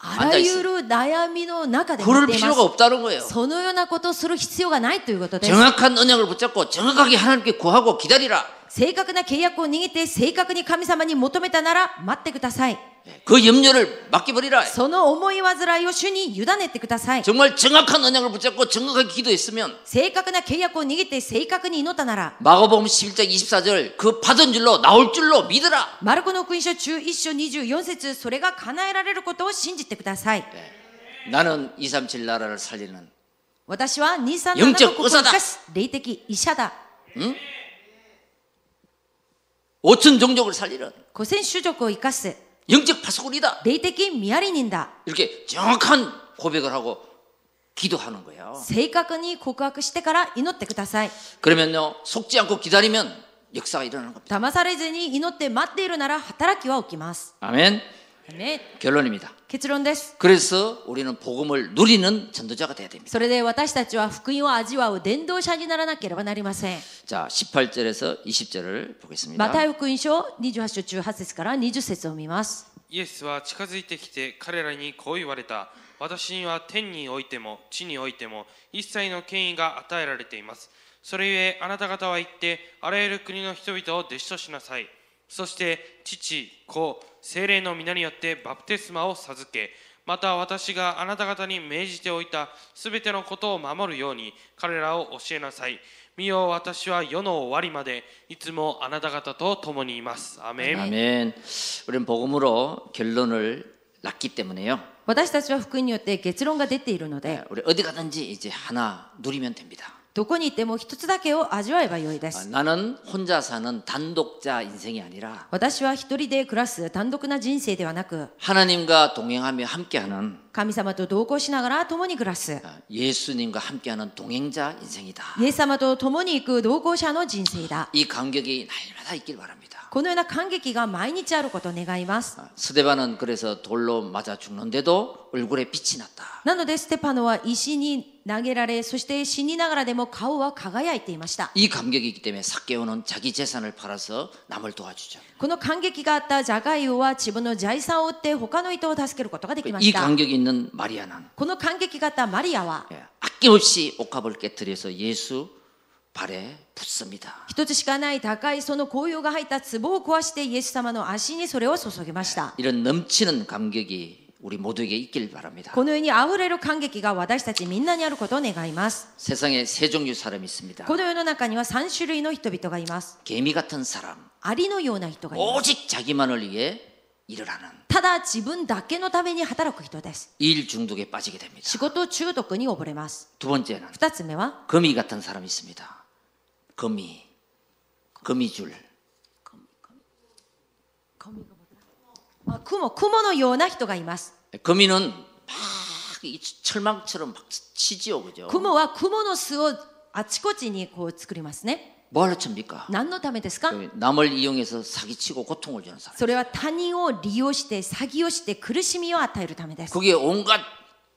あら 앉아 ゆ 있어. る悩みの中で 그럴 待っていま 필요가 す 없다는 거예요. そのようなことをする必要がないということです 정확한 언약을 붙잡고 정확하게 하나님께 구하고 기다리라. 正確な契約を握って正確に神様に求めたなら待ってください 그 염려를 맡겨버리라. その思い煩いを主に委ねてください 정말 정확한 언약을 붙잡고 정확하게 기도했으면 正確な契約を握って正確に祈ったなら 마가복음 11장 24절 그 받은 줄로 나올 줄로 믿으라. マルコの福音書中1章24節それが叶えられることを信じてください 나는 237 나라를 살리는 私は237 영적 の国を生かす霊的医者だ 5천 종족을 살리는 古戦種族を生かす 영적 파수꾼이다. 霊的ミアリ人だ 이렇게 정확한 고백을 하고 기도하는 거예요. 正確に告白してから祈ってください 그러면요 속지 않고 기다리면 역사가 일어나는 겁니다. 騙されずに祈って待っているなら働きは起きます 아멘. ね 결론입니다. 結論です 그래서 우리는 복음을 누리는 전도자가 돼야 됩니다. それで私たちは福音を味わう伝道者にならなければなりません 자, 18절에서 20절을 보겠습니다. マタイ福音書28章中8節から20節を見ますイエスは近づいてきて彼らにこう言われた私には天においても地においても一切の権威が与えられていますそれゆえあなた方は行ってあらゆる国の人々を弟子としなさい そして父子精霊の皆によってバプテスマを授けまた私があなた方に命じておいたすべてのことを守るように彼らを教えなさい見よ私は世の終わりまでいつもあなた方と共にいますアメン 아멘. 우리는 복음으로 결론을 낳기 때문에요. 私たちは福音によって結論が出ているので 우리 어디 가든지 이제 하나 누리면 됩니다. どこに行っても一つだけを味わえばよいで 아, す 나는 혼자 사는 단독자 인생이 아니라 私は一人で暮らす単独な人生ではなく 하나님과 동행하며 함께하는 神様と同行しながら共に暮らす 아, 예수님과 함께하는 동행자 인생이다. イエス様と共に行く同行者の人生だ 이 감격이 날마다 있길 바랍니다. このような感激が毎日あることを願います 아, 스데반은 그래서 돌로 맞아 죽는데도 얼굴에 빛이 났다. なのでステパノは石に 投げられそして死にながらでも顔は輝いていました 이 감격이 있기 때문에 사개오는 자기 재산을 팔아서 남을 도와주죠. この感激があったジャガイオは自分の財産を売って他の人を助けることができま 이 した 감격이 있는 마리아는 この感激があったマリアは 예, 아낌없이 옥합을 깨뜨려서 예수 발에 붙습니다. 一つしかない高いその紅葉が入った壺を壊してイエス様の足にそれを注ぎました 이런 넘치는 감격이 우리 모두에게 있길 바랍니다. このように溢れる感激が私たちみんなにあることを願います 세상에 세 종류 사람이 있습니다. この世の中には3種類の人々がいます 개미 같은 사람, アリのような人がいます 오직 자기만을 위해 일을 하는 ただ自分だけのために働く人です 일 중독에 빠지게 됩니다. 仕事中毒に溺れます 두 번째는 2つ目は 거미 같은 사람이 있습니다. 거미, 거미줄. あ 雲雲のような人がいます 거미는 막 이 철망처럼 막 치지요, 그죠? 雲は雲の巣をあちこちにこう作りますね 뭐 하려 칩니까? 何のためですか 그 남을 이용해서 사기치고 고통을 주는 사람. それは他人を利用して詐欺をして苦しみを与えるためです 거기에 온갖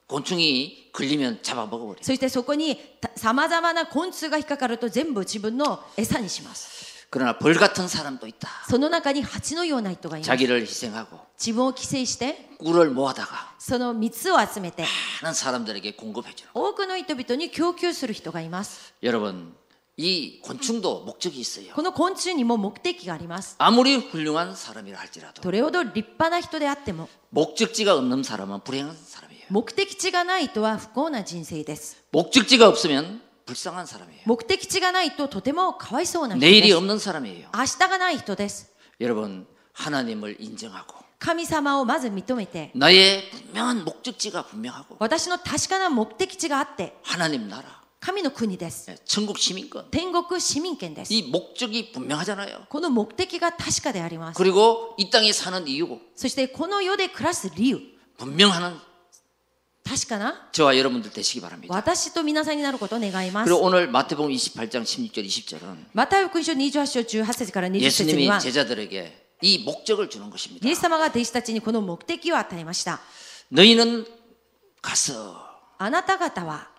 곤충이 걸리면 잡아먹어버려. そしてそこにさまざまな昆虫が引っかかると全部自分の餌にします 그러나 벌 같은 사람도 있다. その中に蜂のような人がいます 자기를 희생하고 自分を寄生して 꿀을 모아다가 その蜜を集めて 많은 사람들에게 공급해주는. 多くの人々に供給する人がいます 여러분, 이 곤충도 목적이 있어요. この昆虫にも目的があります 아무리 훌륭한 사람이라 할지라도 どれほど立派な人であっても 목적지가 없는 사람은 불행한 사람이에요. 目的地がない人は不幸な人生です 목적지가 없으면 불쌍한 사람이에요. 目的地がないととてもかわいそうな人 내일이 です 없는 사람이에요. 明日がない人です 여러분, 하나님을 인정하고 神様をまず認めて 나의 분명한 목적지가 분명하고 私の確かな目的地があって 하나님 나라, 神の国です 예, 천국 시민권 天国市民権です 이 목적이 분명하잖아요. この目的が確かであります 그리고 이 땅에 사는 이유고 そしてこの世で暮らす理由 분명한 確かな 저와 여러분들 되시기 바랍니다. 私と皆さんになることを願います 그리고 오늘 마태복음 28장 16절 20절은 また福音書28章18節から20節に 예수님이 は 제자들에게 이 목적을 주는 것입니다. イエス様が弟子たちにこの目的を与えました 너희는 가서 あなた方は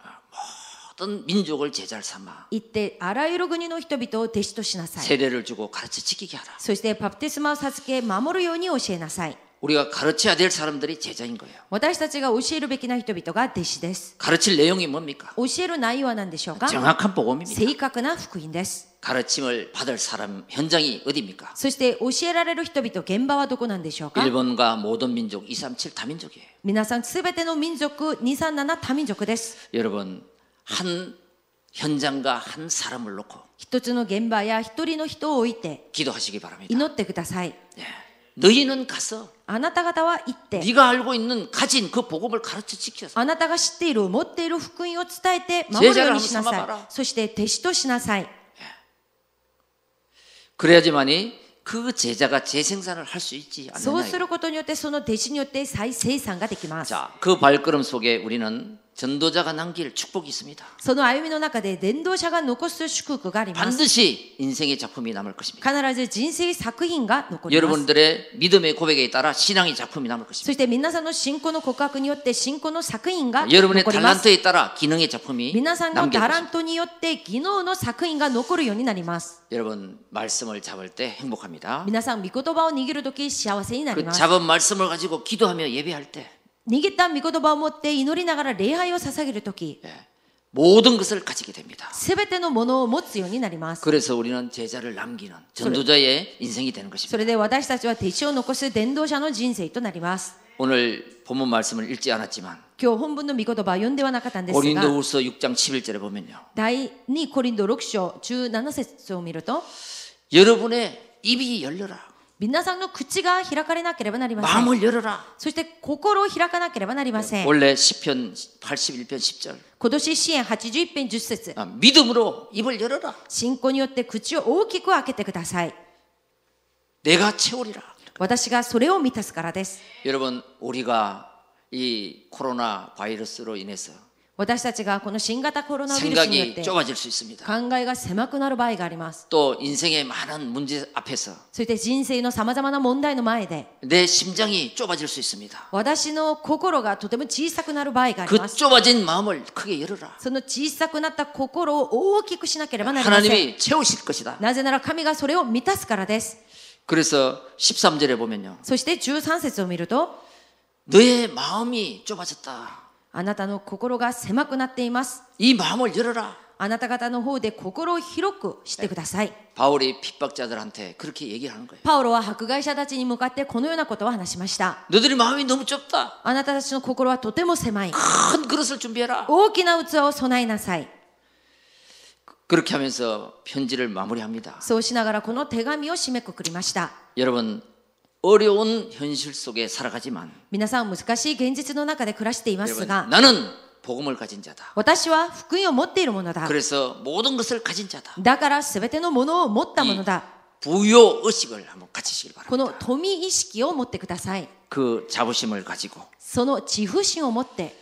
어떤 민족을 제자를 삼아 行ってあらゆる国の人々を弟子としなさい 세례를 주고 가르쳐 지키게 하라. そしてバプテスマを授け守るように教えなさい 우리가 가르쳐야 될 사람들이 제자인 거예요. 私たちが教えるべきな人々が弟子です 가르칠 내용이 뭡니까? 教える内容は何でしょうか 정확한 복음입니다. 正確な福音です 가르침을 받을 사람 현장이 어디입니까? そして教えられる人々現場はどこなんでしょうか 일본과 모든 민족 237 다민족이에요. 皆さんすべての民族237多民族です 여러분 한 현장과 한 사람을 놓고 一つの現場や一人の人を置いて 기도하시기 바랍니다. 祈ってください 예. 너희는 가서 あなた方は行って 네가 알고 있는 가진 그 복음을 가르쳐 지켜서 あなたが知っている持っている福音を伝えて守るようにしなさ 제자를한번삼아봐라 いそして弟子としなさい 그래야지만이 그 제자가 재생산을 할 수 있지 そう 않느냐. することによってその弟子によって再生産ができます 자, 그 발걸음 속에 우리는 전도자가 남길 축복이 있습니다. その歩みの中で伝道者が残す祝福があります 반드시 인생의 작품이 남을 것입니다. 必ず人生作品が残ります 여러분들의 믿음의 고백에 따라 신앙의 작품이 남을 것입니다. そして皆さんの信仰の告白によって信仰の作品が 여러분의 残ります 달란트에 따라 기능의 작품이 皆さんの 남길 タラン 것입니다. トによって技能の作品が残るようになります 여러분 말씀을 잡을 때 행복합니다. 皆さん御言葉を握るとき幸せになり 그 ます 잡은 말씀을 가지고 기도하며 예배할 때 握った御言葉を持って祈りながら礼拝を捧げるとき 예, 모든 것을 가지게 됩니다. すべてのものを持つようになります 그래서 우리는 제자를 남기는 전도자의 인생이 되는 そ 것입니다. れで私たちは弟子を残す伝道者の人生となります 오늘 본문 말씀을 읽지 않았지만 今日本文の御言葉は読んではなかったんですが 고린도후서 6장 11절에 보면요. 第2コリンド6章17節を見ると 여러분의 입이 열려라. 皆さんの口が開かれなければなりません 마음을 열어라. そして心を開かなければなりません 원래 시편 81편 10절. 今年支援81編10節 아, 믿음으로 입을 열어라. 信仰によって口を大きく開けてください 내가 채우리라. 私がそれを満たすからです 여러분, 우리가 이 코로나 바이러스로 인해서 私たちがこの新型コロナウイルスによっ 생각이 て 좁아질 수 있습니다. 考えが狭くなる場合があります 또 인생의 많은 문제 앞에서 そして人生のさまざまな問題の前で 내 심장이 좁아질 수 있습니다. 私の心がとても小さくなる場合があり 그 ます 좁아진 마음을 크게 열어라. その小さくなった心を大きくしなければなりません 하나님이 채우실 것이다. なぜなら神がそれを満たすからです 그래서 13절에 보면요. そして13節を見ると 너의 마음이 좁아졌다. あなたの心が狭くなっています 이 마음을 열어라. あなた方の方で心を広くしてください 바울이 핍박자들한테 그렇게 얘기를 하는 거예요. パウロは迫害者たちに向かってこのようなことを話しました 너들의 마음이 너무 좁다. あなたたちの心はとても狭い 큰 그릇을 준비해라. 大きな器を備えなさい 그렇게 하면서 편지를 마무리합니다. そうしながらこの手紙を締めくくりました 여러분 어려운 현실 속에 살아가지만 皆さん難しい現実の中で暮らしています 여러분 が 나는 복음을 가진 자다. 私は福音を持っているものだ 그래서 모든 것을 가진 자다. だから全てのものを持ったも 이 のだ 부요 의식을 한번 가지시길 こ 바랍니다. の富意識を持ってください 그 자부심을 가지고 その自負心を持って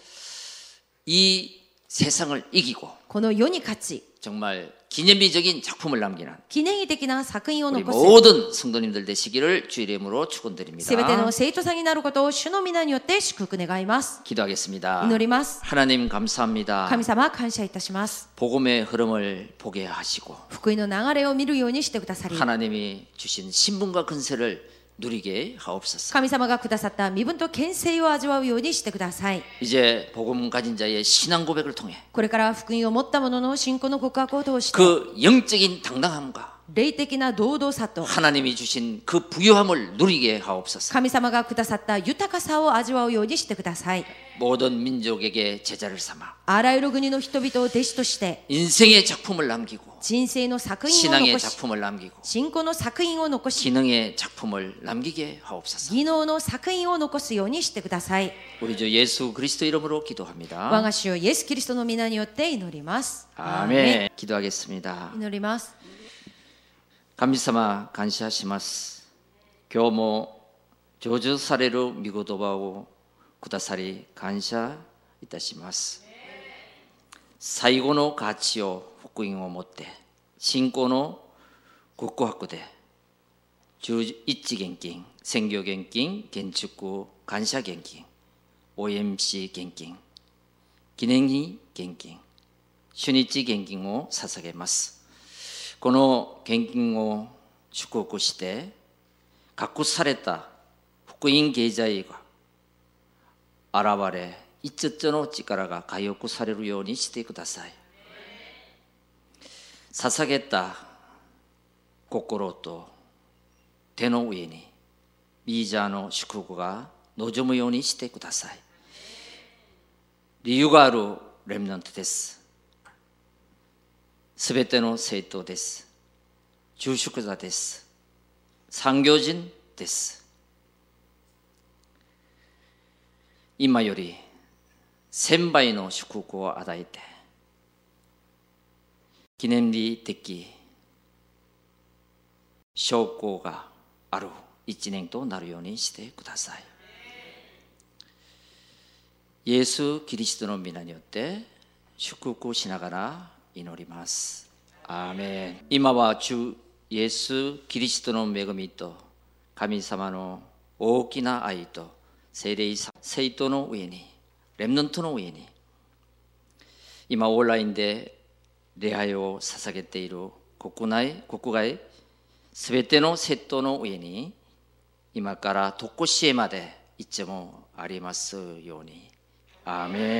이 세상을 이기고 この世に勝ち 정말 기념비적인 작품을 남기는 記念碑的な作品を 우리 残す 모든 성도님들 되시기를 주의 이름으로 축원드립니다. すべての生徒さんになることを主の皆によって祝福願います。 기도하겠습니다. 祈ります。 하나님 감사합니다. 神様感謝いたします。 복음의 흐름을 보게 하시고 福音の流れを見るようにしてくださり、 하나님이 주신 신분과 근세를 누리게 하옵소서. 神様がくださった身分と権勢を味わうようにしてください。 이제 복음 가진 자의 신앙 고백을 통해 これから福音を持った者の信仰の告白を通して、 그 영적인 당당함과 霊的な堂々さと、 하나님이 주신 그 부유함을 누리게 하옵소서. 神様がくださった豊かさを味わうようにしてください。 모든 민족에게 제자를 삼아 あらゆる国の人々を弟子として、 인생의 작품을 남기고 人生の作品を 신앙의 残し、 작품을 남기고 信仰の作品を残し、 기능의 작품을 남기게 하옵소서. 技能の作品を残すようにしてください。 우리 주 예수 그리스도 이름으로 我 기도합니다. が主イエス・キリストの皆によって祈ります。 아멘. 기도하겠습니다. 祈ります。 神様感謝します。今日も成就される御言葉をくださり感謝いたします。最後の価値を福音を持って信仰の告白で11現金選挙現金建築感謝現金 OMC 現金記念日現金初日現金を捧げます。この献金を祝福して隠された福音経済が現れ一つの力が回復されるようにしてください。捧げた心と手の上にビージャーの祝福が望むようにしてください。理由があるレムナントです。すべての生徒です。住職者です。産業人です。今より千倍の祝福を与えて記念日的証拠がある一年となるようにしてください。イエス・キリストの皆によって祝福しながら祈ります。アーメン今は主イエス・キリストの恵みと神様の大きな愛と聖霊生徒の上にレムナントの上に今オンラインで礼拝を捧げている国内国外すべてのセットの上に今から常しえまでいつもありますように。アーメン